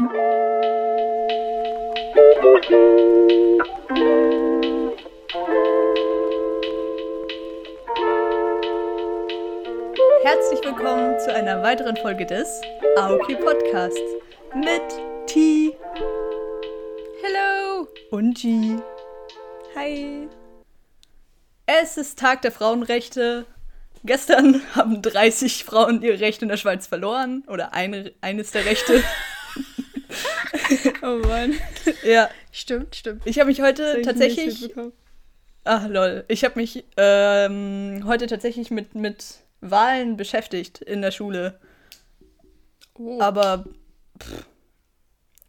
Herzlich willkommen zu einer weiteren Folge des Aoki Podcasts mit T. Hello! und G. Hi! Es ist Tag der Frauenrechte. Gestern haben 30 Frauen ihre Rechte in der Schweiz verloren. Oder eine, eines der Rechte. Oh Mann. ja, Stimmt, stimmt. ich habe mich heute tatsächlich. Ach lol. Ich habe mich ähm, heute tatsächlich mit, mit Wahlen beschäftigt in der Schule. Oh. Aber pff,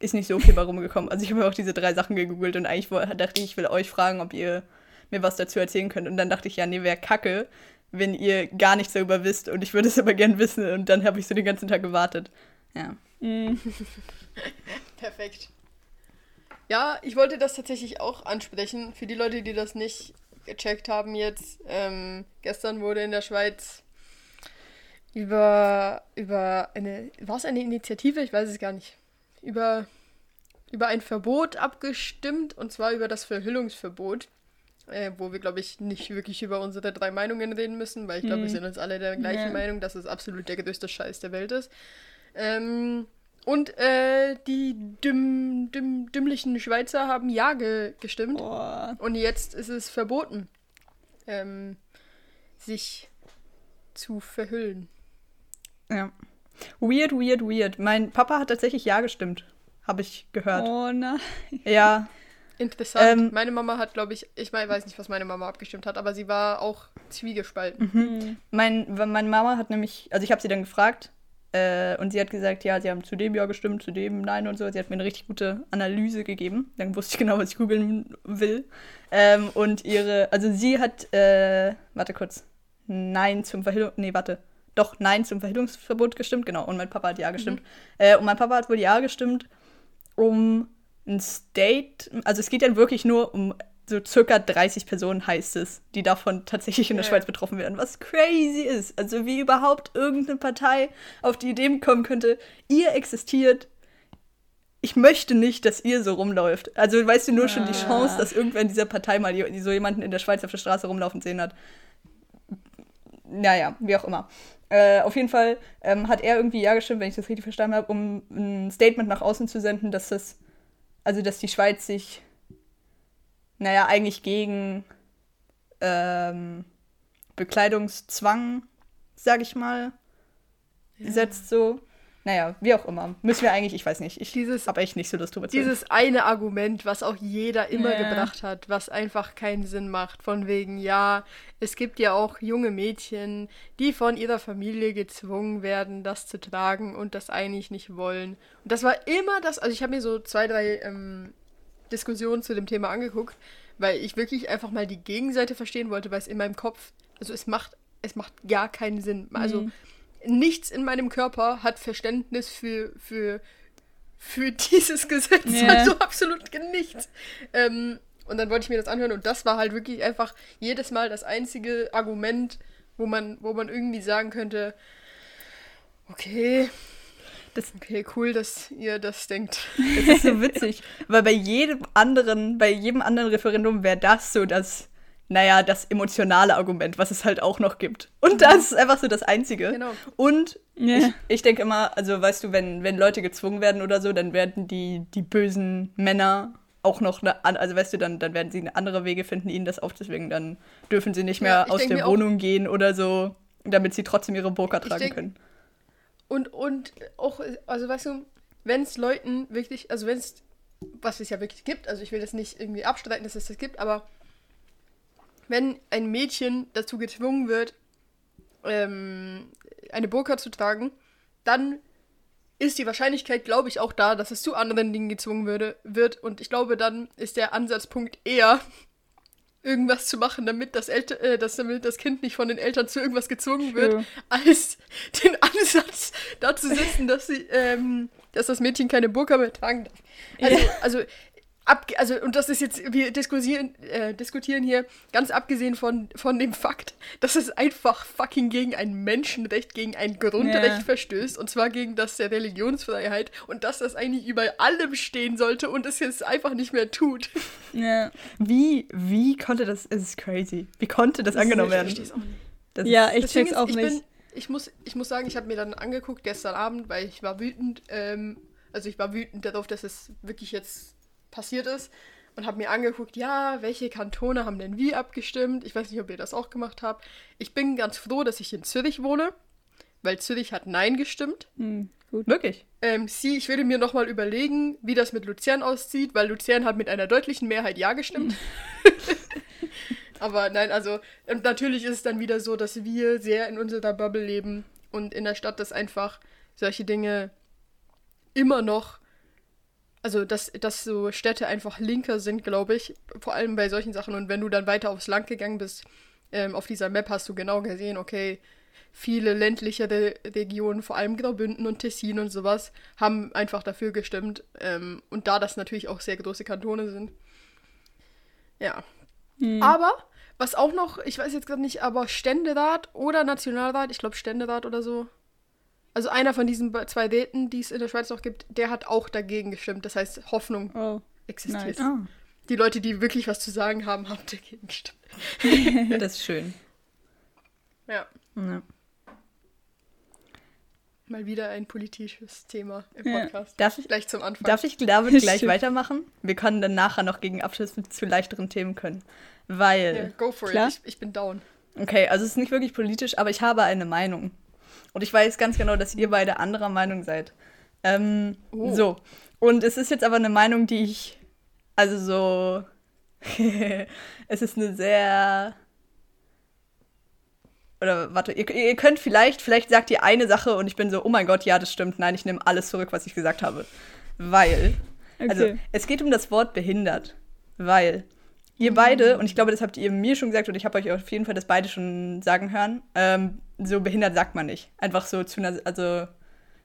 ist nicht so viel bei rumgekommen. Also ich habe auch diese drei Sachen gegoogelt und eigentlich dachte ich, ich will euch fragen, ob ihr mir was dazu erzählen könnt. Und dann dachte ich, ja, nee, wäre kacke, wenn ihr gar nichts darüber wisst. Und ich würde es aber gern wissen. Und dann habe ich so den ganzen Tag gewartet. Ja. Mm. Perfekt. Ja, ich wollte das tatsächlich auch ansprechen. Für die Leute, die das nicht gecheckt haben jetzt, ähm, gestern wurde in der Schweiz über, über eine, war es eine Initiative? Ich weiß es gar nicht. Über, über ein Verbot abgestimmt, und zwar über das Verhüllungsverbot. Äh, wo wir, glaube ich, nicht wirklich über unsere drei Meinungen reden müssen, weil ich glaube, wir Mhm. sind uns alle der gleichen Ja. Meinung, dass es absolut der größte Scheiß der Welt ist. Ähm, und äh, die dümm, dümm, dümmlichen Schweizer haben Ja ge gestimmt. Boah. Und jetzt ist es verboten, ähm, sich zu verhüllen. ja. Weird, weird, weird. Mein Papa hat tatsächlich Ja gestimmt. Habe ich gehört. Oh nein. Ja. Interessant. Ähm, meine Mama hat, glaube ich, ich mein, weiß nicht, was meine Mama abgestimmt hat, aber sie war auch zwiegespalten. Mhm. Mein, meine Mama hat nämlich, also ich habe sie dann gefragt äh, und sie hat gesagt, ja, sie haben zu dem ja gestimmt, zu dem nein und so. Sie hat mir eine richtig gute Analyse gegeben. Dann wusste ich genau, was ich googeln will. Ähm, und ihre, also sie hat, äh, warte kurz, nein zum Verhüllung, nee, warte. Doch, nein zum Verhüllungsverbot gestimmt, genau. Und mein Papa hat ja gestimmt. Äh, und mein Papa hat wohl ja gestimmt, um ein State, also es geht dann wirklich nur um so circa 30 Personen heißt es, die davon tatsächlich in der Ja. Schweiz betroffen werden, was crazy ist. Also wie überhaupt irgendeine Partei auf die Idee kommen könnte, ihr existiert. Ich möchte nicht, dass ihr so rumläuft. Also weißt du nur schon die Ah. Chance, dass irgendwer in dieser Partei mal so jemanden in der Schweiz auf der Straße rumlaufen sehen hat. Naja, wie auch immer. Äh, auf jeden Fall ähm, hat er irgendwie ja gestimmt, wenn ich das richtig verstanden habe, um ein Statement nach außen zu senden, dass das, also dass die Schweiz sich, naja, eigentlich gegen ähm, Bekleidungszwang, sag ich mal, setzt so. Naja, wie auch immer. Müssen wir eigentlich, ich weiß nicht, ich habe echt nicht so Lust drüber zu. Dieses eine Argument, was auch jeder immer Ja. gebracht hat, was einfach keinen Sinn macht, von wegen, ja, es gibt ja auch junge Mädchen, die von ihrer Familie gezwungen werden, das zu tragen und das eigentlich nicht wollen. Und das war immer das, also ich habe mir so zwei, drei ähm, Diskussionen zu dem Thema angeguckt, weil ich wirklich einfach mal die Gegenseite verstehen wollte, weil es in meinem Kopf, also es macht, es macht gar keinen Sinn. Also Mhm. nichts in meinem Körper hat Verständnis für, für, für dieses Gesetz. Ja. Also absolut nichts. Ähm, und dann wollte ich mir das anhören und das war halt wirklich einfach jedes Mal das einzige Argument, wo man, wo man irgendwie sagen könnte, okay, Das- okay, cool, dass ihr das denkt. Das ist so witzig, weil bei jedem anderen, bei jedem anderen Referendum wäre das so das, naja, das emotionale Argument, was es halt auch noch gibt. Und das ist einfach so das Einzige. Genau. Und Ja. ich, ich denke immer, also weißt du, wenn, wenn Leute gezwungen werden oder so, dann werden die, die bösen Männer auch noch eine, also weißt du, dann, dann werden sie eine andere Wege finden, ihnen das aufzuzwingen. Dann dürfen sie nicht mehr Ja, aus der Wohnung gehen oder so, damit sie trotzdem ihre Burka tragen denk- können. Und, und auch, also weißt du, wenn es Leuten wirklich, also wenn es, was es ja wirklich gibt, also ich will das nicht irgendwie abstreiten, dass es das gibt, aber wenn ein Mädchen dazu gezwungen wird, ähm, eine Burka zu tragen, dann ist die Wahrscheinlichkeit, glaube ich, auch da, dass es zu anderen Dingen gezwungen würde, wird. Und ich glaube, dann ist der Ansatzpunkt eher, irgendwas zu machen, damit das, Elter äh, dass damit das Kind nicht von den Eltern zu irgendwas gezwungen wird, True. als den Ansatz dazu setzen, dass sie, ähm, dass das Mädchen keine Burka mehr tragen darf. Also, Ja. also ab, also und das ist jetzt, wir diskutieren, äh, diskutieren hier ganz abgesehen von, von dem Fakt, dass es einfach fucking gegen ein Menschenrecht, gegen ein Grundrecht Ja. verstößt und zwar gegen das der Religionsfreiheit und dass das eigentlich über allem stehen sollte und es jetzt einfach nicht mehr tut. Ja. Wie, wie konnte das, es ist crazy. Wie konnte das angenommen Ich werden? versteh's auch nicht. Das Ja, ist, ich Das check's ist, auch ich nicht. Bin, ich, muss, ich muss sagen, ich habe mir dann angeguckt gestern Abend, weil ich war wütend. Ähm, also ich war wütend darauf, dass es wirklich jetzt passiert ist. Und habe mir angeguckt, ja, welche Kantone haben denn wie abgestimmt? Ich weiß nicht, ob ihr das auch gemacht habt. Ich bin ganz froh, dass ich in Zürich wohne, weil Zürich hat Nein gestimmt. Hm, gut. wirklich. Ähm, sie, ich würde mir nochmal überlegen, wie das mit Luzern aussieht, weil Luzern hat mit einer deutlichen Mehrheit Ja gestimmt. Aber nein, also und natürlich ist es dann wieder so, dass wir sehr in unserer Bubble leben und in der Stadt, dass einfach solche Dinge immer noch, also dass, dass so Städte einfach linker sind, glaube ich, vor allem bei solchen Sachen. Und wenn du dann weiter aufs Land gegangen bist, ähm, auf dieser Map hast du genau gesehen, okay, viele ländlichere Regionen, vor allem Graubünden und Tessin und sowas, haben einfach dafür gestimmt. Ähm, und da das natürlich auch sehr große Kantone sind. Ja. Hm. Aber, was auch noch, ich weiß jetzt gerade nicht, aber Ständerat oder Nationalrat, ich glaube Ständerat oder so. Also einer von diesen zwei Räten, die es in der Schweiz noch gibt, der hat auch dagegen gestimmt. Das heißt, Hoffnung Oh, existiert. nice. Ah, Die Leute, die wirklich was zu sagen haben, haben dagegen gestimmt. das ist schön. Ja, Ja. mal wieder ein politisches Thema im Ja. Podcast. Darf ich, Gleich zum Anfang. darf ich David gleich weitermachen? Wir können dann nachher noch gegen Abschluss zu leichteren Themen können. Weil. ja, go for Klar. it. Ich, ich bin down. Okay, also es ist nicht wirklich politisch, aber ich habe eine Meinung. Und ich weiß ganz genau, dass ihr beide anderer Meinung seid. Ähm, Oh. So. Und es ist jetzt aber eine Meinung, die ich. Also so. es ist eine sehr. Oder warte, ihr, ihr könnt vielleicht, vielleicht sagt ihr eine Sache und ich bin so, oh mein Gott, ja, das stimmt. Nein, ich nehme alles zurück, was ich gesagt habe. Weil. Also, Okay. es geht um das Wort behindert. Weil ihr beide, und ich glaube, das habt ihr mir schon gesagt, und ich habe euch auf jeden Fall das beide schon sagen hören, ähm, so behindert sagt man nicht. Einfach so zu einer, also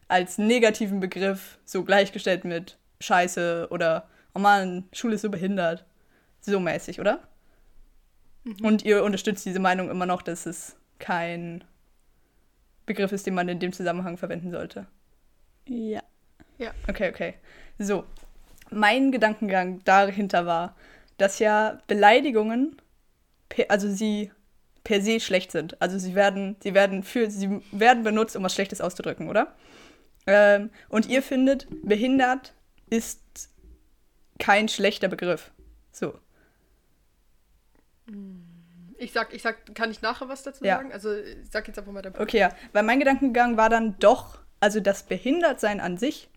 als negativen Begriff, so gleichgestellt mit Scheiße oder, oh Mann, Schule ist so behindert. So mäßig, oder? Und ihr unterstützt diese Meinung immer noch, dass es kein Begriff ist, den man in dem Zusammenhang verwenden sollte. Ja. Okay, okay. So, mein Gedankengang dahinter war, dass ja Beleidigungen, also sie per se schlecht sind. Also sie werden, sie werden für, sie werden benutzt, um was Schlechtes auszudrücken, oder? Ähm, und ihr findet, behindert ist kein schlechter Begriff. So. Ich sag, ich sag, kann ich nachher was dazu Ja. sagen? Also, ich sag jetzt einfach mal Punkt. Okay, ja. Weil mein Gedankengang war dann doch, also das Behindertsein an sich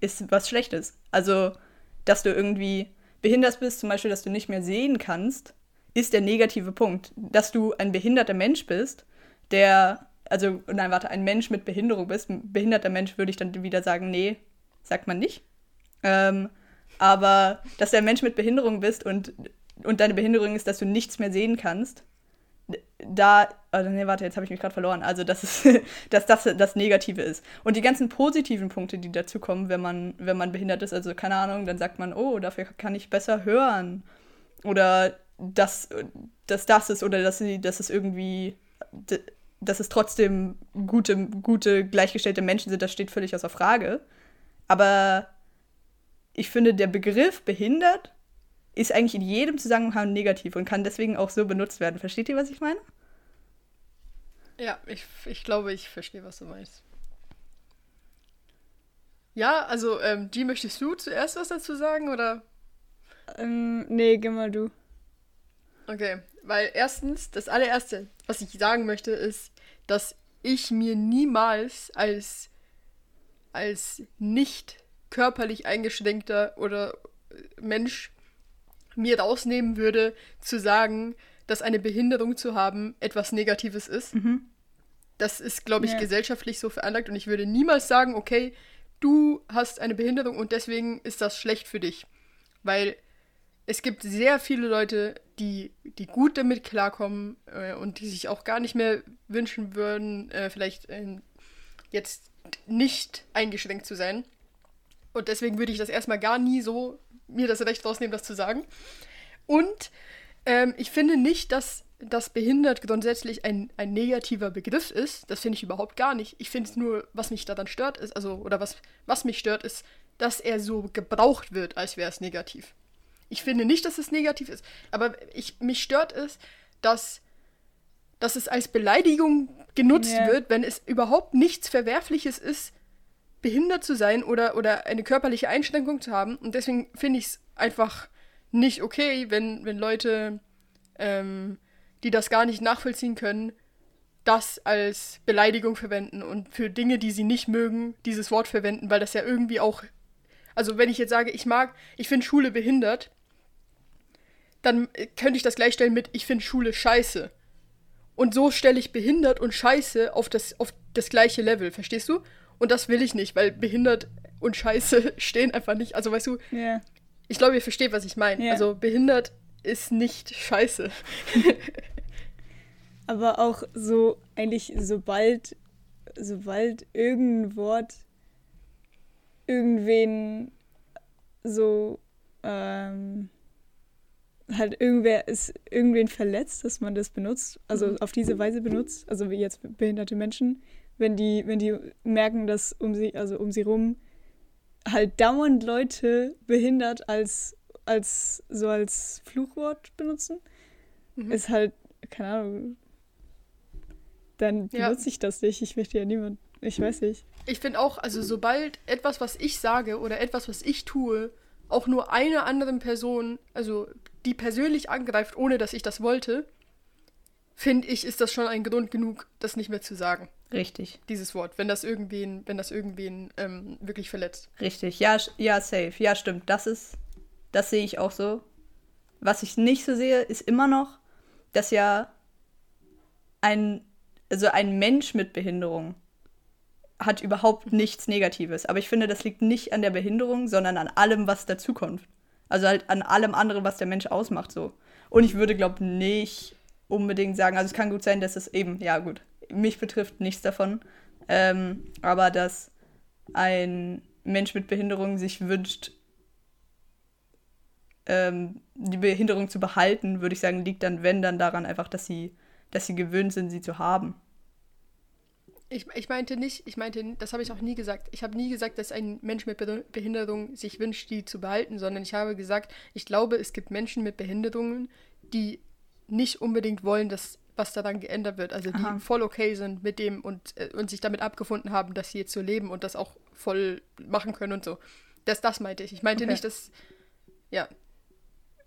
ist was Schlechtes. Also, dass du irgendwie behindert bist, zum Beispiel, dass du nicht mehr sehen kannst, ist der negative Punkt. Dass du ein behinderter Mensch bist, der, also, nein, warte, ein Mensch mit Behinderung bist, ein behinderter Mensch würde ich dann wieder sagen, nee, sagt man nicht. Ähm, aber dass du ein Mensch mit Behinderung bist und, und deine Behinderung ist, dass du nichts mehr sehen kannst, da, also nee, warte, jetzt habe ich mich gerade verloren. Also, dass, es, dass das das Negative ist. Und die ganzen positiven Punkte, die dazu kommen, wenn man, wenn man behindert ist, also keine Ahnung, dann sagt man, oh, dafür kann ich besser hören. Oder dass, dass das ist, oder dass, sie, dass es irgendwie, dass es trotzdem gute, gute, gleichgestellte Menschen sind, das steht völlig außer Frage. Aber ich finde, der Begriff behindert ist eigentlich in jedem Zusammenhang negativ und kann deswegen auch so benutzt werden. Versteht ihr, was ich meine? Ja, ich, ich glaube, ich verstehe, was du meinst. Ja, also, ähm, G, möchtest du zuerst was dazu sagen, oder? Ähm, nee, geh mal du. Okay, weil erstens, das allererste, was ich sagen möchte, ist, dass ich mir niemals als, als nicht körperlich eingeschränkter oder äh, Mensch mir rausnehmen würde, zu sagen, dass eine Behinderung zu haben etwas Negatives ist. Das ist, glaube ich, Ja. gesellschaftlich so veranlagt und ich würde niemals sagen, okay, du hast eine Behinderung und deswegen ist das schlecht für dich. Weil es gibt sehr viele Leute, die, die gut damit klarkommen äh, und die sich auch gar nicht mehr wünschen würden, äh, vielleicht ähm, jetzt nicht eingeschränkt zu sein. Und deswegen würde ich das erstmal gar nie so mir das Recht rausnehmen, das zu sagen. Und ähm, ich finde nicht, dass das behindert grundsätzlich ein, ein negativer Begriff ist. Das finde ich überhaupt gar nicht. Ich finde es nur, was mich daran stört, ist, also, oder was, was mich stört, ist, dass er so gebraucht wird, als wäre es negativ. Ich finde nicht, dass es negativ ist, aber ich, mich stört es, dass, dass es als Beleidigung genutzt Ja. wird, wenn es überhaupt nichts Verwerfliches ist, behindert zu sein oder, oder eine körperliche Einschränkung zu haben. Und deswegen finde ich es einfach nicht okay, wenn, wenn Leute, ähm, die das gar nicht nachvollziehen können, das als Beleidigung verwenden und für Dinge, die sie nicht mögen, dieses Wort verwenden, weil das ja irgendwie auch. Also wenn ich jetzt sage, ich mag, ich finde Schule behindert, dann äh, könnte ich das gleichstellen mit, ich finde Schule scheiße. Und so stelle ich behindert und scheiße auf das, auf das gleiche Level, verstehst du? Und das will ich nicht, weil behindert und scheiße stehen einfach nicht. Also weißt du, Ja. ich glaube, ihr versteht, was ich meine. Ja. Also behindert ist nicht scheiße. Aber auch so, eigentlich, sobald, sobald irgendein Wort irgendwen so, ähm, halt irgendwer ist irgendwen verletzt, dass man das benutzt, also Mhm. auf diese Weise benutzt, also wie jetzt behinderte Menschen, wenn die, wenn die merken, dass um sie, also um sie rum halt dauernd Leute behindert als, als so als Fluchwort benutzen, Mhm. ist halt, keine Ahnung, dann Ja. benutze ich das nicht. Ich möchte ja niemand, ich weiß nicht. Ich finde auch, also sobald etwas, was ich sage oder etwas, was ich tue, auch nur einer anderen Person, also die persönlich angreift, ohne dass ich das wollte, finde ich, ist das schon ein Grund genug, das nicht mehr zu sagen, Richtig, dieses Wort, wenn das irgendwen, wenn das irgendwen ähm, wirklich verletzt. richtig. Ja, ja, safe. Ja, stimmt. Das ist, das sehe ich auch so. Was ich nicht so sehe, ist immer noch, dass ja ein, also ein Mensch mit Behinderung hat überhaupt nichts Negatives. Aber ich finde, das liegt nicht an der Behinderung, sondern an allem, was dazukommt. Also halt an allem anderen, was der Mensch ausmacht, so. Und ich würde, glaube nicht unbedingt sagen, also es kann gut sein, dass es eben, ja gut, mich betrifft nichts davon, ähm, aber dass ein Mensch mit Behinderung sich wünscht, ähm, die Behinderung zu behalten, würde ich sagen, liegt dann, wenn, dann daran einfach, dass sie, dass sie gewöhnt sind, sie zu haben. Ich, ich meinte nicht, ich meinte, das habe ich auch nie gesagt. Ich habe nie gesagt, dass ein Mensch mit Be- Behinderung sich wünscht, die zu behalten, sondern ich habe gesagt, ich glaube, es gibt Menschen mit Behinderungen, die nicht unbedingt wollen, dass was daran geändert wird. Also die Aha. voll okay sind mit dem und, äh, und sich damit abgefunden haben, dass sie jetzt so leben und das auch voll machen können und so. Das, das meinte ich. Ich meinte Okay. nicht, dass. Ja.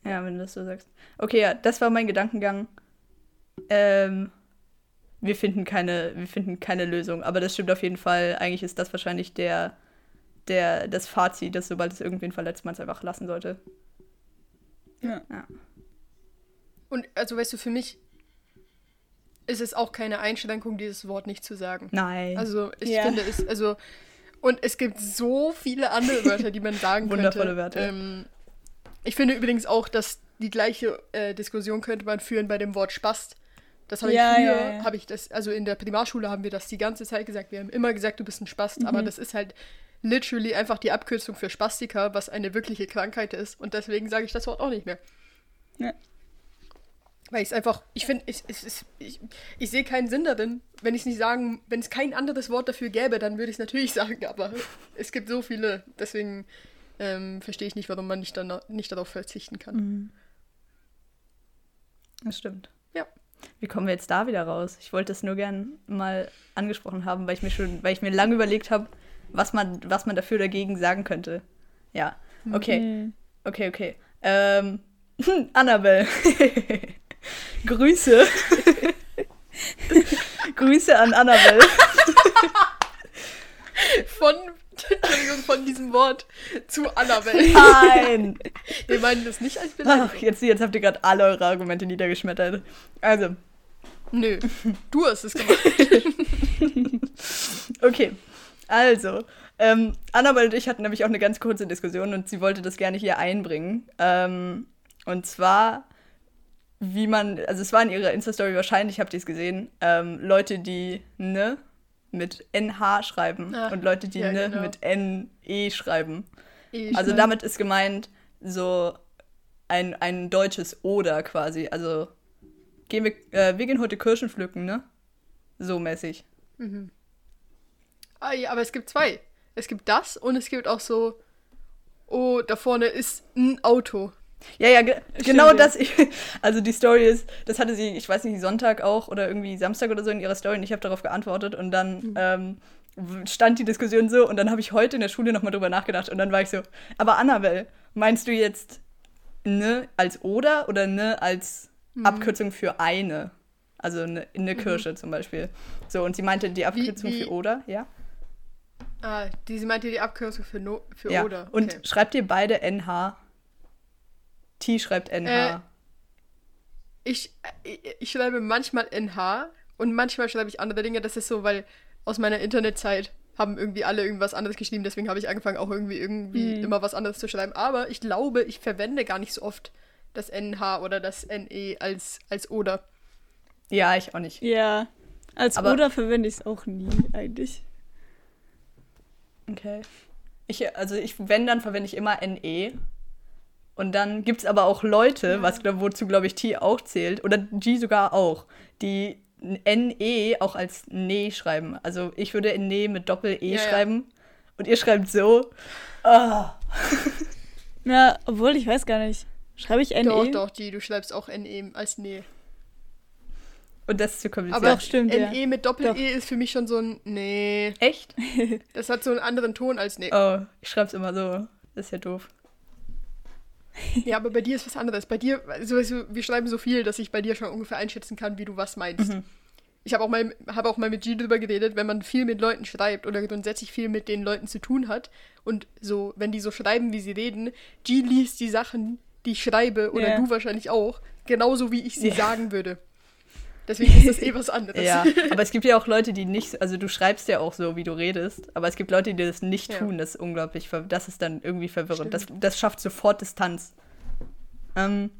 Ja, wenn du das so sagst. Okay, ja, das war mein Gedankengang. Ähm, wir finden keine, wir finden keine Lösung, aber das stimmt auf jeden Fall. Eigentlich ist das wahrscheinlich der, der, das Fazit, dass sobald es irgendwen verletzt, man es einfach lassen sollte. Ja. Und also weißt du, für mich ist es auch keine Einschränkung, dieses Wort nicht zu sagen. Nein. Also ich Ja. finde es, also und es gibt so viele andere Wörter, die man sagen könnte. Wundervolle Wörter. Ähm, ich finde übrigens auch, dass die gleiche äh, Diskussion könnte man führen bei dem Wort Spast. Das habe Ja, ich früher, ja, ja. habe ich das, also in der Primarschule haben wir das die ganze Zeit gesagt. Wir haben immer gesagt, du bist ein Spast, aber Mhm. das ist halt literally einfach die Abkürzung für Spastiker, was eine wirkliche Krankheit ist. Und deswegen sage ich das Wort auch nicht mehr. Ja. Weil ich es einfach, ich finde, ich, ich, ich, ich, ich sehe keinen Sinn darin. Wenn ich es nicht sagen, wenn es kein anderes Wort dafür gäbe, dann würde ich es natürlich sagen, aber es gibt so viele, deswegen ähm, verstehe ich nicht, warum man nicht, dann, nicht darauf verzichten kann. Mhm. Das stimmt. Ja. Wie kommen wir jetzt da wieder raus? Ich wollte es nur gern mal angesprochen haben, weil ich mir schon, weil ich mir lange überlegt habe, was man, was man dafür dagegen sagen könnte. Ja. Okay. Mhm. Okay, okay. Ähm, Annabelle. Grüße. Grüße an Annabelle. Von, Entschuldigung, von diesem Wort zu Annabelle. Nein. Wir meinen das nicht als Ach, Beleidigung. jetzt, jetzt habt ihr gerade alle eure Argumente niedergeschmettert. Also, Nö, du hast es gemacht. Okay, also, ähm, Annabelle und ich hatten nämlich auch eine ganz kurze Diskussion und sie wollte das gerne hier einbringen. Ähm, und zwar, wie man, also es war in ihrer Insta-Story wahrscheinlich, habt ihr es gesehen, ähm, Leute, die, ne, mit NH schreiben Ah, und Leute, die ja, ne genau. mit NE schreiben. Eh, Also damit ist gemeint so ein, ein deutsches Oder quasi. Also gehen wir, äh, wir gehen heute Kirschen pflücken, ne? So mäßig. Ah, ja, aber es gibt zwei. Es gibt das und es gibt auch so, oh, da vorne ist ein Auto. Ja, ja, ge genau ja. das. Also die Story ist, das hatte sie, ich weiß nicht, Sonntag auch oder irgendwie Samstag oder so in ihrer Story und ich habe darauf geantwortet und dann ähm, w- stand die Diskussion so und dann habe ich heute in der Schule nochmal drüber nachgedacht und dann war ich so, aber Annabelle, meinst du jetzt ne als oder oder ne als Abkürzung für eine? Also eine, eine Kirsche zum Beispiel. So, und sie meinte die Abkürzung wie- für oder, ja? Ah, die, sie meinte die Abkürzung für, no, für ja. oder. Und Okay. schreibt ihr beide NH? T schreibt NH. Äh, Ich, ich, schreibe manchmal NH und manchmal schreibe ich andere Dinge. Das ist so, weil aus meiner Internetzeit haben irgendwie alle irgendwas anderes geschrieben. Deswegen habe ich angefangen, auch irgendwie, irgendwie Mhm. immer was anderes zu schreiben. Aber ich glaube, ich verwende gar nicht so oft das NH oder das NE als, als oder. ja, ich auch nicht. Ja. Als Aber- Oder verwende ich es auch nie, eigentlich. Okay. Ich, also ich, wenn, dann verwende ich immer NE. Und dann gibt es aber auch Leute, was glaub, wozu glaube ich T auch zählt, oder G sogar auch, die NE auch als Ne schreiben. Also ich würde Ne mit Doppel-E Ja, ja. schreiben und ihr schreibt so. Ah. Na, obwohl, ich weiß gar nicht. Schreibe ich E? NE? Doch, doch, die, du schreibst auch NE als Ne. Und das ist zu kompliziert. Aber Doch, stimmt, ja. NE mit Doppel-E ist für mich schon so ein Nee. Echt? Das hat so einen anderen Ton als Nee. Oh, ich schreibe es immer so. Das ist ja doof. Ja, aber bei dir ist was anderes. Bei dir, also, weißt du, wir schreiben so viel, dass ich bei dir schon ungefähr einschätzen kann, wie du was meinst. Mhm. Ich habe auch, mal, hab auch mal mit G drüber geredet, wenn man viel mit Leuten schreibt oder grundsätzlich viel mit den Leuten zu tun hat und so, wenn die so schreiben, wie sie reden, G liest die Sachen, die ich schreibe, oder Ja. du wahrscheinlich auch, genauso wie ich sie Ja. sagen würde. Deswegen ist das eh was anderes. Ja, aber es gibt ja auch Leute, die nicht, also du schreibst ja auch so, wie du redest, aber es gibt Leute, die das nicht Ja. tun. Das ist unglaublich, das ist dann irgendwie verwirrend. Das, das schafft sofort Distanz. Ähm,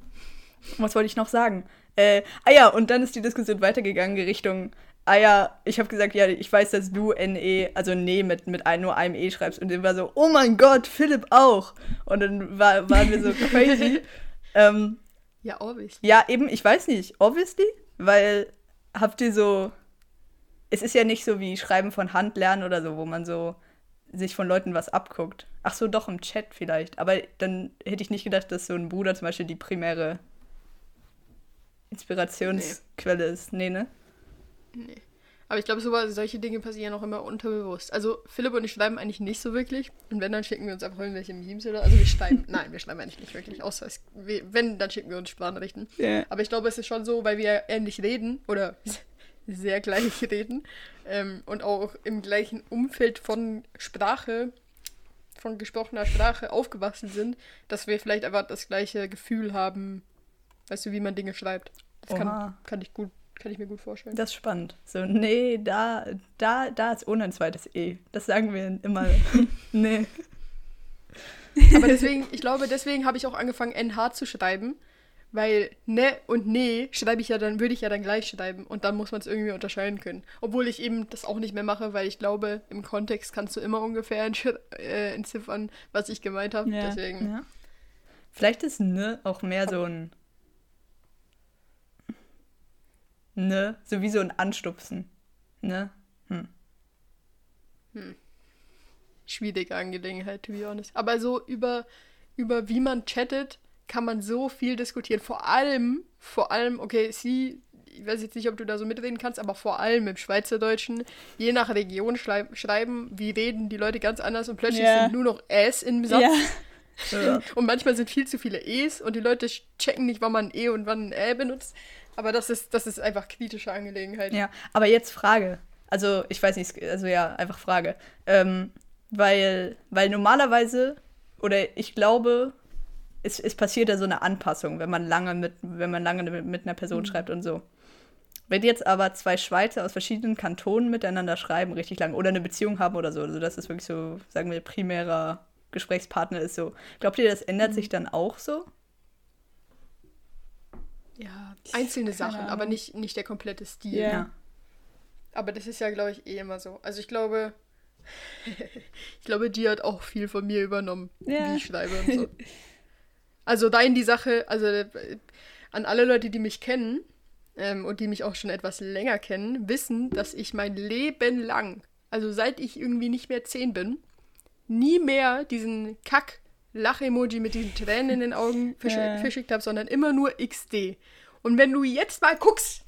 was wollte ich noch sagen? Äh, ah ja, und dann ist die Diskussion weitergegangen in Richtung, ah ja, ich habe gesagt, ja, ich weiß, dass du NE, also nee, mit, mit ein, nur einem E schreibst. Und der war so, oh mein Gott, Philipp auch. Und dann war, waren wir so crazy. ähm, Ja, obviously. ja, eben, ich weiß nicht, obviously, weil habt ihr so, es ist ja nicht so wie Schreiben von Hand lernen oder so, wo man so sich von Leuten was abguckt. Ach so, doch im Chat vielleicht. Aber dann hätte ich nicht gedacht, dass so ein Bruder zum Beispiel die primäre Inspirationsquelle ist. Nee, ne? Nee. Aber ich glaube, so, solche Dinge passieren auch immer unterbewusst. Also Philipp und ich schreiben eigentlich nicht so wirklich. Und wenn, dann schicken wir uns einfach irgendwelche Memes oder. Also wir schreiben. nein, wir schreiben eigentlich nicht wirklich. Außer es, wenn, dann schicken wir uns Sprachnachrichten. Ja. Aber ich glaube, es ist schon so, weil wir ähnlich reden oder sehr gleich reden ähm, und auch im gleichen Umfeld von Sprache, von gesprochener Sprache aufgewachsen sind, dass wir vielleicht einfach das gleiche Gefühl haben, weißt du, wie man Dinge schreibt. Das kann, kann ich gut, kann ich mir gut vorstellen. Das ist spannend. So, nee, da, da, da ist ohne ein zweites E. Das sagen wir immer. nee. Aber deswegen, ich glaube, deswegen habe ich auch angefangen, NH zu schreiben, weil ne und nee schreibe ich ja dann, würde ich ja dann gleich schreiben und dann muss man es irgendwie unterscheiden können. Obwohl ich eben das auch nicht mehr mache, weil ich glaube, im Kontext kannst du immer ungefähr äh, entziffern, was ich gemeint habe. Ja. Deswegen. Ja. Vielleicht ist ne auch mehr so ein ne, so wie so ein Anstupsen. Ne? Hm. schwierige Angelegenheit, to be honest. Aber so über, über wie man chattet, kann man so viel diskutieren. Vor allem, vor allem, okay, sie, ich weiß jetzt nicht, ob du da so mitreden kannst, aber vor allem im Schweizerdeutschen, je nach Region schrei schreiben, wie reden die Leute ganz anders und plötzlich Ja. sind nur noch S im Satz. Ja. Ja. Und manchmal sind viel zu viele E's und die Leute checken nicht, wann man ein E und wann ein Ä benutzt. Aber das ist, das ist einfach kritische Angelegenheit. ja, aber jetzt Frage. Also, ich weiß nicht, also ja, einfach Frage. Ähm, weil, weil normalerweise, oder ich glaube, es, es passiert ja so eine Anpassung, wenn man lange mit, wenn man lange mit, mit einer Person schreibt und so. Wenn jetzt aber zwei Schweizer aus verschiedenen Kantonen miteinander schreiben, richtig lang, oder eine Beziehung haben oder so, also das ist wirklich so, sagen wir, primärer Gesprächspartner ist so. Glaubt ihr, das ändert sich dann auch so? Ja, einzelne Sachen, aber Ahnung. nicht, nicht der komplette Stil. Ja. Aber das ist ja, glaube ich, eh immer so. Also ich glaube, ich glaube, die hat auch viel von mir übernommen, Ja. wie ich schreibe und so. Also da in die Sache, also äh, an alle Leute, die mich kennen ähm, und die mich auch schon etwas länger kennen, wissen, dass ich mein Leben lang, also seit ich irgendwie nicht mehr zehn bin, nie mehr diesen Kack-Lach-Emoji mit diesen Tränen in den Augen versch Ja. verschickt habe, sondern immer nur XD. Und wenn du jetzt mal guckst,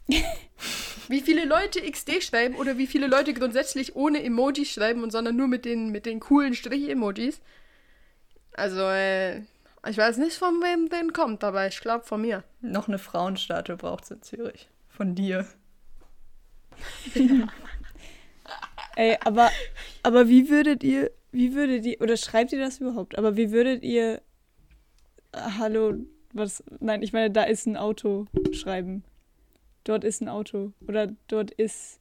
wie viele Leute XD schreiben oder wie viele Leute grundsätzlich ohne Emojis schreiben und sondern nur mit den, mit den coolen Strich-Emojis. Also, äh, ich weiß nicht, von wem den kommt, aber ich glaube von mir. Noch eine Frauenstatue braucht es in Zürich. Von dir. Ey, aber, aber wie würdet ihr, wie würdet ihr, oder schreibt ihr das überhaupt? Aber wie würdet ihr, hallo, was, nein, ich meine, da ist ein Auto schreiben. Dort ist ein Auto. Oder dort ist,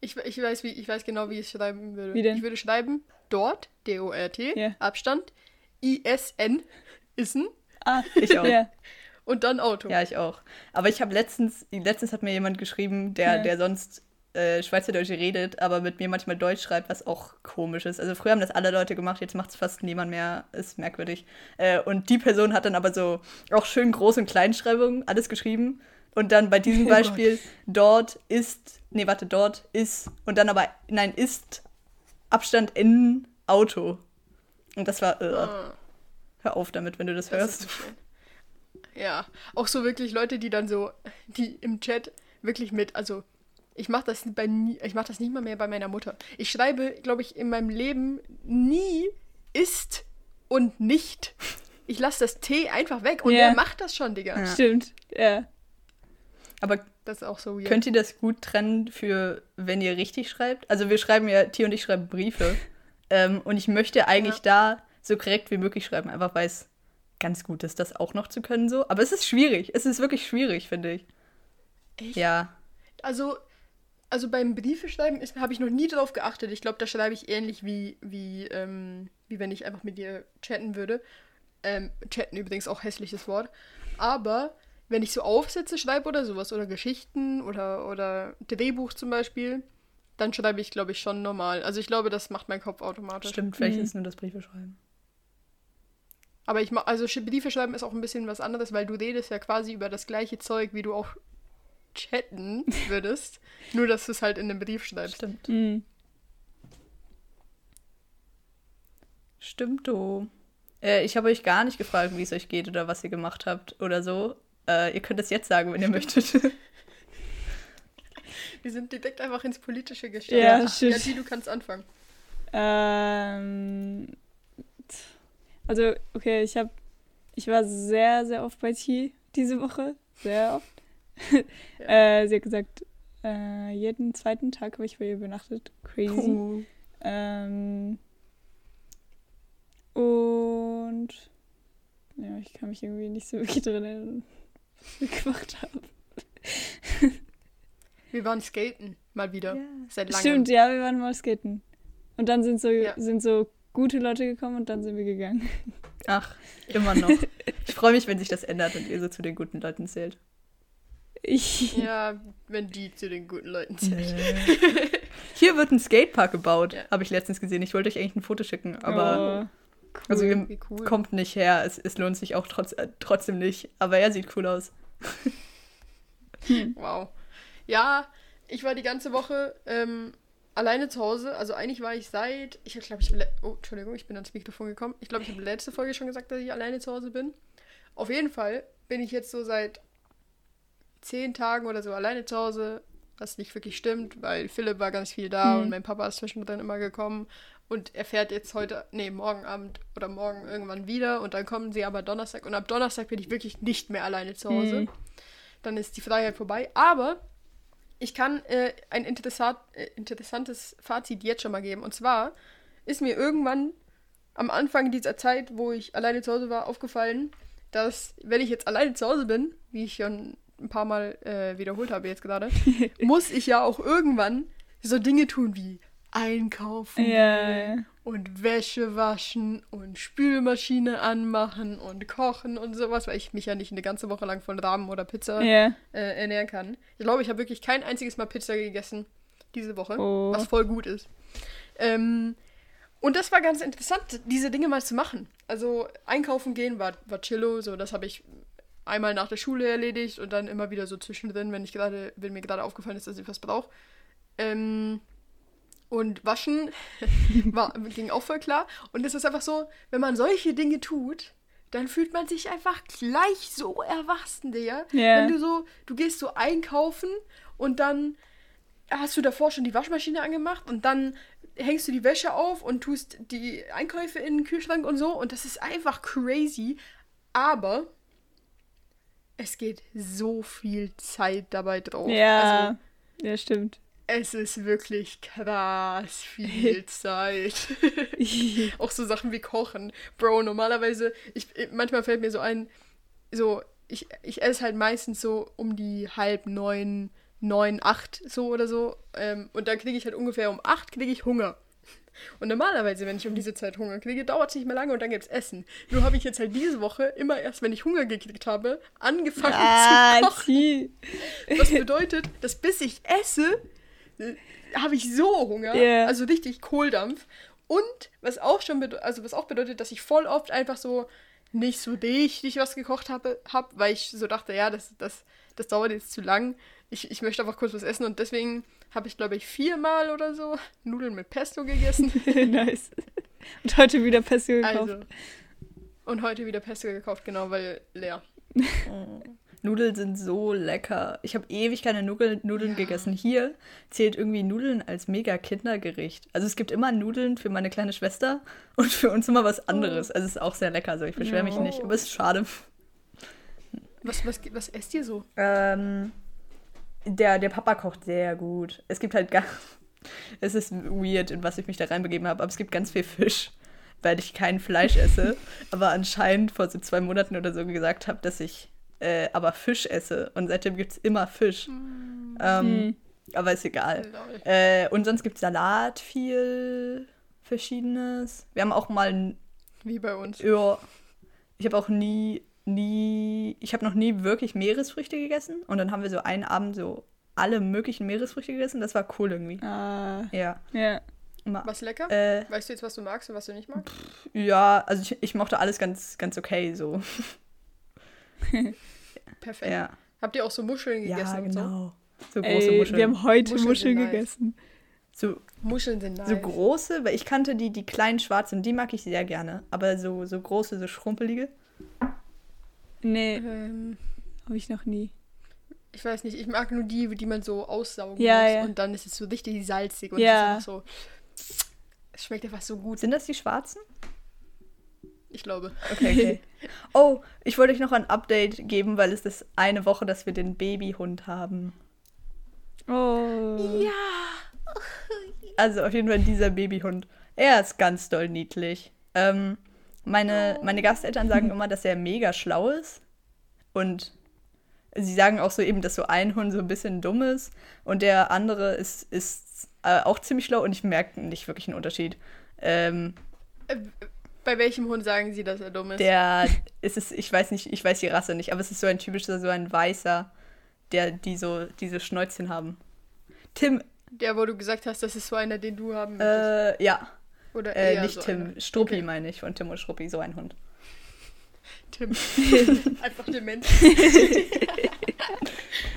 Ich, ich, weiß, wie, ich weiß genau, wie ich es schreiben würde. Wie denn? Ich würde schreiben, dort, D-O-R-T, Ja. Abstand, I-S-N, Issen ah, Ich auch. ja, und dann Auto. Ja, ich auch. Aber ich habe letztens, letztens hat mir jemand geschrieben, der, Ja. der sonst äh, Schweizerdeutsch redet, aber mit mir manchmal Deutsch schreibt, was auch komisch ist. Also früher haben das alle Leute gemacht, jetzt macht es fast niemand mehr. Ist merkwürdig. Äh, und die Person hat dann aber so auch schön Groß- und Kleinschreibung alles geschrieben. Und dann bei diesem Oh Beispiel, dort ist, nee, warte, dort ist, und dann aber, nein, ist Abstand in Auto. Und das war, Ah, hör auf damit, wenn du das, das hörst. Ja, auch so wirklich Leute, die dann so, die im Chat wirklich mit, also ich mache das bei nie, ich mache das nicht mal mehr bei meiner Mutter. Ich schreibe, glaube ich, in meinem Leben nie ist und nicht. Ich lasse das T einfach weg und Ja. wer macht das schon, Digga? Ja. stimmt. Ja. Aber Das ist auch so weird. Könnt ihr das gut trennen für, wenn ihr richtig schreibt? Also wir schreiben ja, T und ich schreiben Briefe. ähm, und ich möchte eigentlich da so korrekt wie möglich schreiben, einfach weil es ganz gut ist, das auch noch zu können so. Aber es ist schwierig. Es ist wirklich schwierig, finde ich. Echt? Ja. Also, also beim Briefeschreiben habe ich noch nie drauf geachtet. Ich glaube, da schreibe ich ähnlich wie, wie, ähm, wie wenn ich einfach mit dir chatten würde. Ähm, chatten übrigens auch hässliches Wort. Aber wenn ich so Aufsätze schreibe oder sowas oder Geschichten oder, oder Drehbuch zum Beispiel, dann schreibe ich, glaube ich, schon normal. Also ich glaube, das macht mein Kopf automatisch. Stimmt, vielleicht Mhm. ist nur das Briefe schreiben. Aber ich ma also Briefe schreiben ist auch ein bisschen was anderes, weil du redest ja quasi über das gleiche Zeug, wie du auch chatten würdest. nur, dass du es halt in einem Brief schreibst. Stimmt. Mhm. Stimmt, du. Äh, ich habe euch gar nicht gefragt, wie es euch geht oder was ihr gemacht habt oder so. Äh, ihr könnt es jetzt sagen, wenn ihr möchtet. Wir sind direkt einfach ins Politische Ja, gestartet. stimmt. Ja, die, du kannst anfangen. Ähm, also, okay, ich habe, ich war sehr, sehr oft bei T diese Woche. Sehr oft. äh, sie hat gesagt, äh, jeden zweiten Tag habe ich bei ihr übernachtet. Crazy. Ähm, und ja, ich kann mich irgendwie nicht so wirklich dran erinnern, was wir gemacht haben. Wir waren skaten, mal wieder. Ja. Seit langem. Stimmt, ja, wir waren mal skaten. Und dann sind so, Ja. sind so gute Leute gekommen und dann sind wir gegangen. Ach, immer noch. Ich freue mich, wenn sich das ändert und ihr so zu den guten Leuten zählt. Ich, Ja, wenn die zu den guten Leuten zählt. Hier wird ein Skatepark gebaut, Ja. habe ich letztens gesehen. Ich wollte euch eigentlich ein Foto schicken, aber oh, also ihr cool. kommt nicht her. Es, es lohnt sich auch trotz, äh, trotzdem nicht. Aber er sieht cool aus. Wow. Ja, ich war die ganze Woche ähm, alleine zu Hause. Also eigentlich war ich seit, ich glaube, ich oh, Entschuldigung, ich bin ans Mikrofon gekommen. Ich glaube, ich habe letzte Folge schon gesagt, dass ich alleine zu Hause bin. Auf jeden Fall bin ich jetzt so seit zehn Tagen oder so alleine zu Hause, was nicht wirklich stimmt, weil Philipp war ganz viel da Hm. und mein Papa ist zwischendrin immer gekommen und er fährt jetzt heute, nee, morgen Abend oder morgen irgendwann wieder und dann kommen sie aber Donnerstag und ab Donnerstag bin ich wirklich nicht mehr alleine zu Hause Hm. dann ist die Freiheit vorbei. Aber ich kann äh, ein interessant, äh, interessantes Fazit jetzt schon mal geben. Und zwar ist mir irgendwann am Anfang dieser Zeit, wo ich alleine zu Hause war, aufgefallen, dass wenn ich jetzt alleine zu Hause bin, wie ich schon ein paar Mal äh, wiederholt habe jetzt gerade, muss ich ja auch irgendwann so Dinge tun wie einkaufen ja. und Wäsche waschen und Spülmaschine anmachen und kochen und sowas, weil ich mich ja nicht eine ganze Woche lang von Rahmen oder Pizza ja. äh, ernähren kann. Ich glaube, ich habe wirklich kein einziges Mal Pizza gegessen. diese Woche, Oh. was voll gut ist. Ähm, und das war ganz interessant, diese Dinge mal zu machen. Also einkaufen gehen war, war chillo, so das habe ich einmal nach der Schule erledigt und dann immer wieder so zwischendrin, wenn ich gerade, wenn mir gerade aufgefallen ist, dass ich was brauche. Ähm, und waschen war, ging auch voll klar. Und es ist einfach so, wenn man solche Dinge tut, dann fühlt man sich einfach gleich so erwachsen, Digga. Ja. Wenn du so, du gehst so einkaufen und dann hast du davor schon die Waschmaschine angemacht und dann hängst du die Wäsche auf und tust die Einkäufe in den Kühlschrank und so und das ist einfach crazy. Aber es geht so viel Zeit dabei drauf. Ja, ja, stimmt. Also, es ist wirklich krass viel Zeit. Auch so Sachen wie Kochen. Bro, normalerweise, ich, manchmal fällt mir so ein, so, ich, ich esse halt meistens so um die halb neun, neun, acht so oder so. Ähm, und dann kriege ich halt ungefähr um acht kriege ich Hunger. Und normalerweise, wenn ich um diese Zeit Hunger kriege, dauert es nicht mehr lange und dann gibt's Essen. Nur habe ich jetzt halt diese Woche immer erst, wenn ich Hunger gekriegt habe, angefangen Ah, zu kochen. Was bedeutet, dass bis ich esse, habe ich so Hunger. Ja. Also richtig Kohldampf. Und was auch schon bedeutet, also was auch bedeutet, dass ich voll oft einfach so nicht so richtig was gekocht habe, hab, weil ich so dachte, ja, das, das, das dauert jetzt zu lang. Ich, ich möchte einfach kurz was essen und deswegen habe ich, glaube ich, viermal oder so Nudeln mit Pesto gegessen. nice. Und heute wieder Pesto gekauft. Also. Und heute wieder Pesto gekauft, genau, weil leer. Nudeln sind so lecker. Ich habe ewig keine Nudeln, Nudeln Ja. gegessen. Hier zählt irgendwie Nudeln als mega Kindergericht. Also es gibt immer Nudeln für meine kleine Schwester und für uns immer was anderes. Also es ist auch sehr lecker. Also ich beschwere mich Ja. nicht, aber es ist schade. Was, was, was esst ihr so? Ähm, der, der Papa kocht sehr gut. Es gibt halt gar. Es ist weird, in was ich mich da reinbegeben habe, aber es gibt ganz viel Fisch, weil ich kein Fleisch esse. aber anscheinend vor so zwei Monaten oder so gesagt habe, dass ich äh, aber Fisch esse. Und seitdem gibt es immer Fisch. Ähm, Hm. Aber ist egal. Äh, und sonst gibt es Salat, viel Verschiedenes. Wir haben auch mal Wie bei uns. ja. Ich habe auch nie, nie, ich habe noch nie wirklich Meeresfrüchte gegessen. Und dann haben wir so einen Abend so alle möglichen Meeresfrüchte gegessen. Das war cool irgendwie. Ah, Ja. ja. Immer. Was lecker? Äh, Weißt du jetzt, was du magst und was du nicht magst? ja, also ich, ich mochte alles ganz, ganz okay so. Perfekt. Ja, Habt ihr auch so Muscheln gegessen ja und so? genau. So große Ey, Muscheln. wir haben heute Muscheln Muscheln, sind nice. gegessen. so, Muscheln sind nice. so große, weil ich kannte die, die kleinen schwarzen, die mag ich sehr gerne. Aber so, so große, so schrumpelige. Nee, Ähm, habe ich noch nie. ich weiß nicht, ich mag nur die, die man so aussaugen Ja, muss. ja. Und dann ist es so richtig salzig und Ja. es so. Es schmeckt einfach so gut, Sind das die schwarzen? ich glaube. Okay, okay. Oh, ich wollte euch noch ein Update geben, weil es ist eine Woche, dass wir den Babyhund haben. Oh. Ja. Also auf jeden Fall dieser Babyhund. Er ist ganz doll niedlich. Ähm, meine, meine Gasteltern sagen immer, dass er mega schlau ist. Und sie sagen auch so eben, dass so ein Hund so ein bisschen dumm ist. Und der andere ist, ist äh, auch ziemlich schlau und ich merke nicht wirklich einen Unterschied. Ähm, Äh, Bei welchem Hund sagen sie, dass er dumm ist? der ist es, ich weiß nicht, ich weiß die Rasse nicht, aber es ist so ein typischer, so ein weißer, der die so diese Schnäuzchen haben. Tim, Der, wo du gesagt hast, das ist so einer, den du haben möchtest. äh, ja, Oder äh, eher nicht so Tim, einer. Struppi Okay. meine ich, von Tim und Struppi, so ein Hund. Tim. Einfach der Mensch.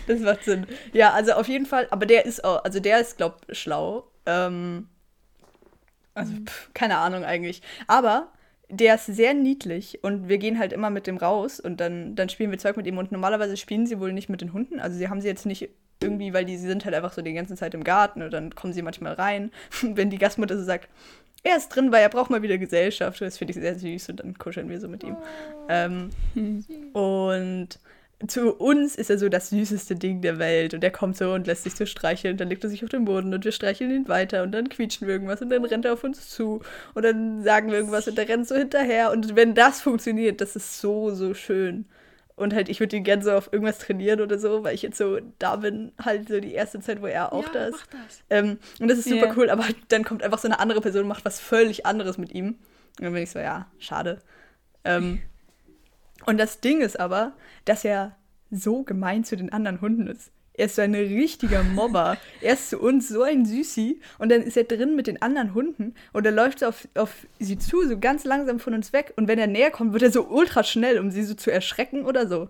Das macht Sinn. Ja, also auf jeden Fall, aber der ist auch, also der ist, glaub, schlau. Ähm, also, pf, keine Ahnung eigentlich. Aber der ist sehr niedlich und wir gehen halt immer mit dem raus und dann, dann spielen wir Zeug mit ihm und normalerweise spielen sie wohl nicht mit den Hunden. Also sie haben sie jetzt nicht irgendwie, weil die sie sind halt einfach so die ganze Zeit im Garten und dann kommen sie manchmal rein. Wenn die Gastmutter so sagt, er ist drin, weil er braucht mal wieder Gesellschaft. Das finde ich sehr süß und dann kuscheln wir so mit ihm. Ähm, und zu uns ist er so das süßeste Ding der Welt. Und er kommt so und lässt sich so streicheln. Dann legt er sich auf den Boden und wir streicheln ihn weiter. Und dann quietschen wir irgendwas und dann rennt er auf uns zu. Und dann sagen wir irgendwas und er rennt so hinterher. Und wenn das funktioniert, das ist so, so schön. Und halt, ich würde ihn gerne so auf irgendwas trainieren oder so, weil ich jetzt so da bin, halt so die erste Zeit, wo er auch ja, da ist. mach das. Ähm, und das ist super Ja. cool, aber dann kommt einfach so eine andere Person und macht was völlig anderes mit ihm. Und dann bin ich so, ja, schade. Ähm, und das Ding ist aber, dass er so gemein zu den anderen Hunden ist. Er ist so ein richtiger Mobber. er ist zu uns so ein Süßi und dann ist er drin mit den anderen Hunden und er läuft so auf, auf sie zu, so ganz langsam von uns weg und wenn er näher kommt, wird er so ultra schnell, um sie so zu erschrecken oder so.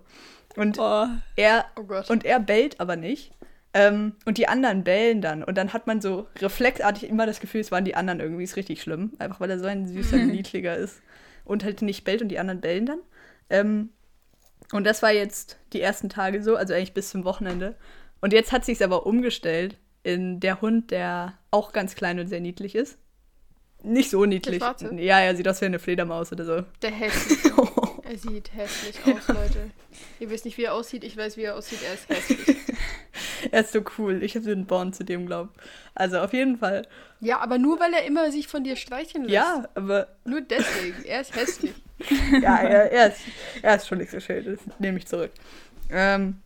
Und Oh, er Oh und er bellt aber nicht. Ähm, und die anderen bellen dann. Und dann hat man so reflexartig immer das Gefühl, es waren die anderen irgendwie. Ist richtig schlimm. Einfach weil er so ein süßer, niedliger ist. Und halt nicht bellt und die anderen bellen dann. Ähm, und das war jetzt die ersten Tage so, also eigentlich bis zum Wochenende. Und jetzt hat sich aber umgestellt in der Hund, der auch ganz klein und sehr niedlich ist. Nicht so niedlich. Ja, ja, sieht aus wie eine Fledermaus oder so. Der hässlich. er sieht hässlich aus, Leute. Ihr wisst nicht, wie er aussieht. Ich weiß, wie er aussieht. Er ist hässlich. Er ist so cool. Ich habe so einen Bond zu dem, glaub. Also auf jeden Fall. Ja, aber nur weil er immer sich von dir streicheln lässt. Ja, aber Nur deswegen. Er ist hässlich. ja, er, er, ist, er ist schon nicht so schön, das nehme ich zurück. Ähm,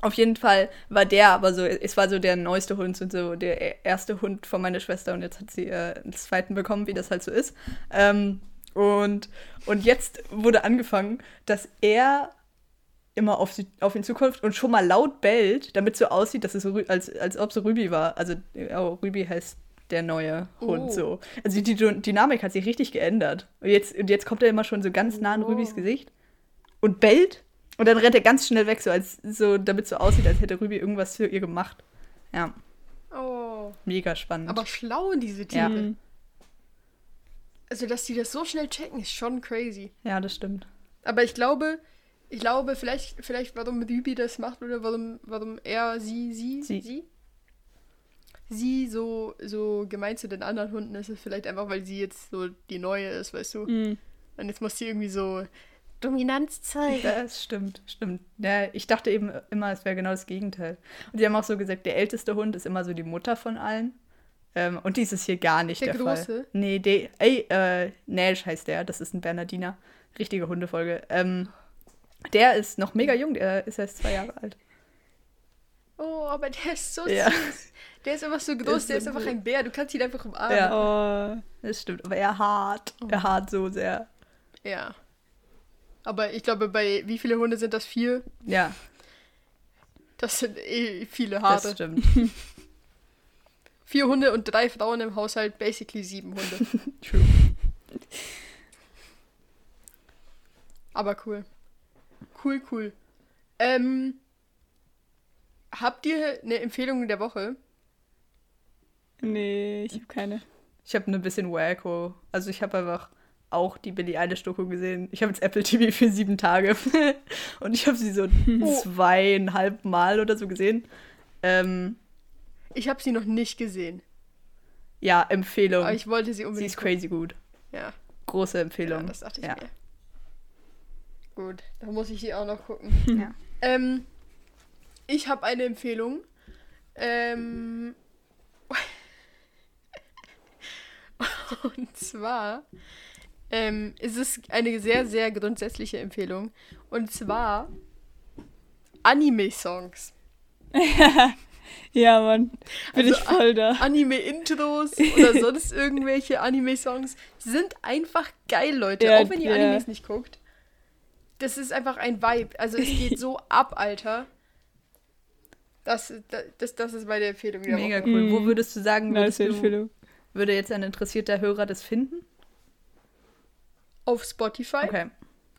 auf jeden Fall war der aber so, es war so der neueste Hund und so der erste Hund von meiner Schwester und jetzt hat sie äh, einen zweiten bekommen, wie das halt so ist. Ähm, und, und jetzt wurde angefangen, dass er immer auf, sie, auf ihn zukommt und schon mal laut bellt, damit so aussieht, dass es so, als, als ob es Rübi war. Also oh, Rübi heißt der neue Hund Oh. so. Also die Dy- Dynamik hat sich richtig geändert. Und jetzt, und jetzt kommt er immer schon so ganz nah an Oh. Rübis Gesicht und bellt und dann rennt er ganz schnell weg, so als so, damit so aussieht, als hätte Rübi irgendwas für ihr gemacht. Ja, Oh. mega spannend. Aber schlau, diese Tiere. Ja. Mhm. Also, dass die das so schnell checken, ist schon crazy. ja, das stimmt. Aber ich glaube, ich glaube, vielleicht, vielleicht warum Rübi das macht oder warum, warum er, sie, sie, Sie. sie, sie so, so gemein zu den anderen Hunden ist, ist vielleicht einfach, weil sie jetzt so die neue ist, weißt du? Mhm. Und jetzt muss sie irgendwie so Dominanz zeigen. Das stimmt, stimmt. Ja, ich dachte eben immer, es wäre genau das Gegenteil. Und die haben auch so gesagt, der älteste Hund ist immer so die Mutter von allen. Ähm, und dies ist hier gar nicht der, Der Fall. Große? Nee, de, ey, äh, Nash heißt der, das ist ein Bernardiner. Richtige Hundefolge. Ähm, der ist noch mega jung, der ist erst zwei Jahre alt. Oh, aber der ist so Ja. süß. Der ist einfach so groß, ist der ist einfach ein Bär. Du kannst ihn einfach umarmen. Ja. Oh, Das stimmt, aber er hart. Er hart so sehr. ja. Aber ich glaube, bei wie viele Hunde sind das? Vier? Ja, Das sind eh viele das Haare. stimmt. Vier Hunde und drei Frauen im Haushalt, basically sieben Hunde. True. Aber cool. Cool, cool. Ähm, habt ihr eine Empfehlung der Woche? nee, ich habe keine. Ich habe ein bisschen wacko. Also ich habe einfach auch die Billie Eilish-Doku gesehen. Ich habe jetzt Apple TV für sieben Tage. und ich habe sie so Oh. zweieinhalb Mal oder so gesehen. Ähm, Ich habe sie noch nicht gesehen. ja, Empfehlung. Aber ich wollte sie sie unbedingt. ist crazy gut. Ja, Große ja, Empfehlung. das dachte ich Ja. mir. Gut, dann muss ich sie auch noch gucken. Ja. Ähm, ich habe eine Empfehlung. Ähm, und zwar ähm, ist es eine sehr, sehr grundsätzliche Empfehlung. Und zwar Anime-Songs. Ja, Mann, bin Also, ich voll da. Anime-Intros oder sonst irgendwelche Anime-Songs sind einfach geil, Leute. Ja, Auch wenn ihr ja. Animes nicht guckt. Das ist einfach ein Vibe. Also es geht so ab, Alter. Das, das, das ist meine Empfehlung. Mega Woche. cool. Wo Mhm. würdest du sagen, Nice würdest du, Empfehlung. würde jetzt ein interessierter Hörer das finden? Auf Spotify Okay.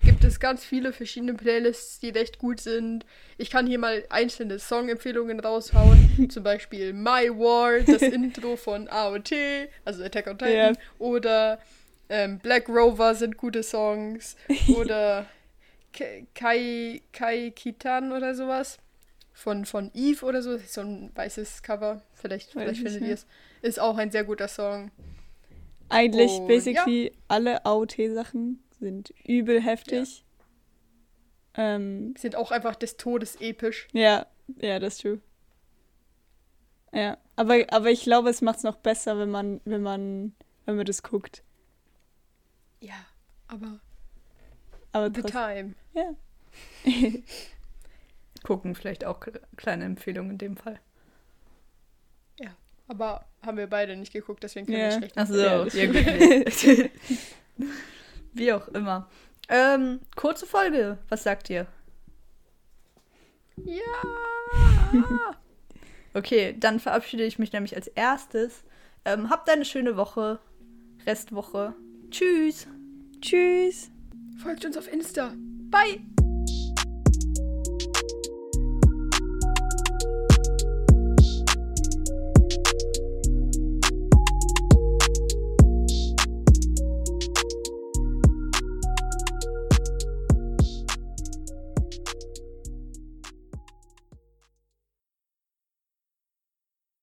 gibt es ganz viele verschiedene Playlists, die recht gut sind. Ich kann hier mal einzelne Song-Empfehlungen raushauen. Zum Beispiel My War, das Intro von AOT, also Attack on Titan. Ja. Oder ähm, Black Rover sind gute Songs. Oder Kai, Kai Kitan oder sowas. Von, von Eve oder so. So ein weißes Cover. Vielleicht, Weiß vielleicht ich findet ihr es. Ist auch ein sehr guter Song. Eigentlich, Und basically, alle AOT-Sachen sind übel heftig. Ähm, Sind auch einfach des Todes episch. ja, ja, das ist true. Ja, aber, aber ich glaube, es macht es noch besser, wenn man, wenn man, wenn man das guckt. Ja, aber Aber the time. ja. Gucken vielleicht auch kleine Empfehlungen in dem Fall. Aber haben wir beide nicht geguckt, deswegen können Ja. wir schlecht. Achso, Ja, ja. Wie auch immer. Ähm, kurze Folge. Was sagt ihr? Ja! Okay, dann verabschiede ich mich nämlich als erstes. Ähm, habt eine schöne Woche. Restwoche. Tschüss. Tschüss. Folgt uns auf Insta. Bye.